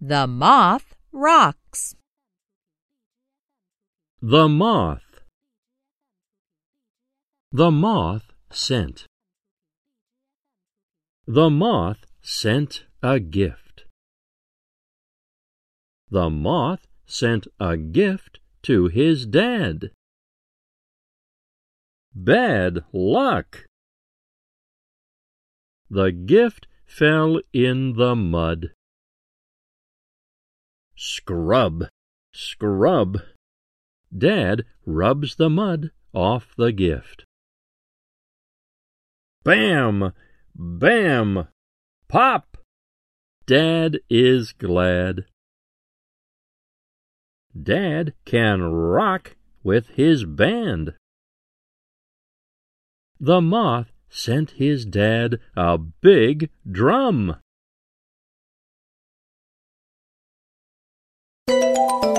The moth rocks. The moth. The moth sent. The moth sent a gift. The moth sent a gift to his dad. Bad luck! The gift fell in the mud. Scrub, scrub. Dad rubs the mud off the gift. Bam! Bam! Pop! Dad is glad. Dad can rock with his band. The moth sent his dad a big drum. Música